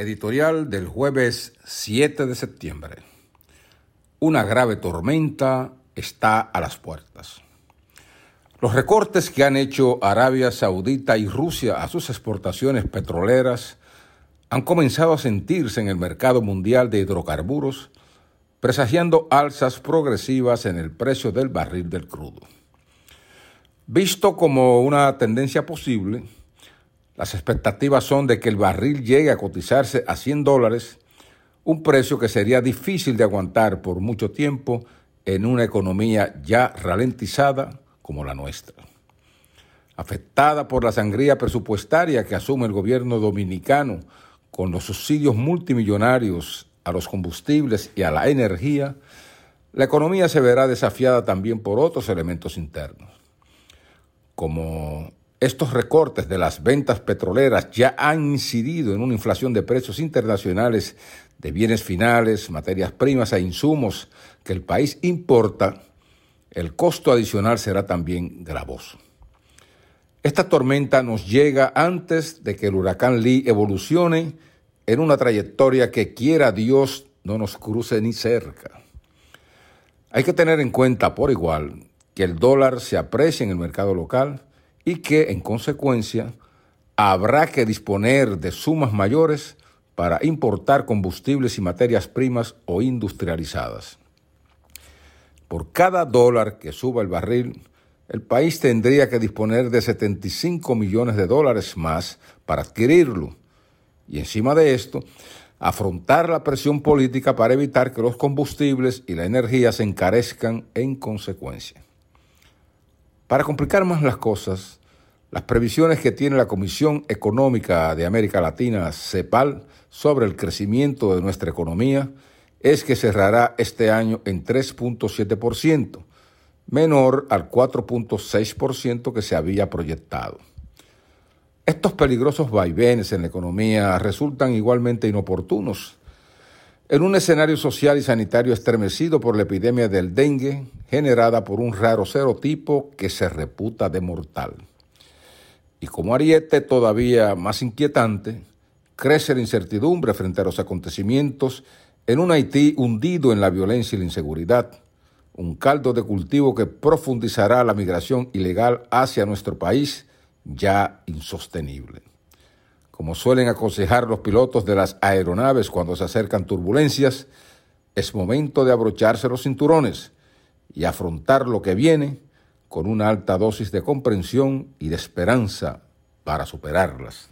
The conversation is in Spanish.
Editorial del jueves 7 de septiembre. Una grave tormenta está a las puertas. Los recortes que han hecho Arabia Saudita y Rusia a sus exportaciones petroleras han comenzado a sentirse en el mercado mundial de hidrocarburos, presagiando alzas progresivas en el precio del barril del crudo. Visto como una tendencia posible, las expectativas son de que el barril llegue a cotizarse a 100 dólares, un precio que sería difícil de aguantar por mucho tiempo en una economía ya ralentizada como la nuestra. Afectada por la sangría presupuestaria que asume el gobierno dominicano con los subsidios multimillonarios a los combustibles y a la energía, la economía se verá desafiada también por otros elementos internos, como estos recortes de las ventas petroleras ya han incidido en una inflación de precios internacionales de bienes finales, materias primas e insumos que el país importa, el costo adicional será también gravoso. Esta tormenta nos llega antes de que el huracán Lee evolucione en una trayectoria que quiera Dios no nos cruce ni cerca. Hay que tener en cuenta por igual que el dólar se aprecia en el mercado local, y que, en consecuencia, habrá que disponer de sumas mayores para importar combustibles y materias primas o industrializadas. Por cada dólar que suba el barril, el país tendría que disponer de 75 millones de dólares más para adquirirlo. Y encima de esto, afrontar la presión política para evitar que los combustibles y la energía se encarezcan en consecuencia. Para complicar más las cosas, las previsiones que tiene la Comisión Económica de América Latina, CEPAL, sobre el crecimiento de nuestra economía es que cerrará este año en 3.7%, menor al 4.6% que se había proyectado. Estos peligrosos vaivenes en la economía resultan igualmente inoportunos en un escenario social y sanitario estremecido por la epidemia del dengue generada por un raro serotipo que se reputa de mortal. Y como ariete todavía más inquietante, crece la incertidumbre frente a los acontecimientos en un Haití hundido en la violencia y la inseguridad, un caldo de cultivo que profundizará la migración ilegal hacia nuestro país ya insostenible. Como suelen aconsejar los pilotos de las aeronaves cuando se acercan turbulencias, es momento de abrocharse los cinturones y afrontar lo que viene con una alta dosis de comprensión y de esperanza para superarlas.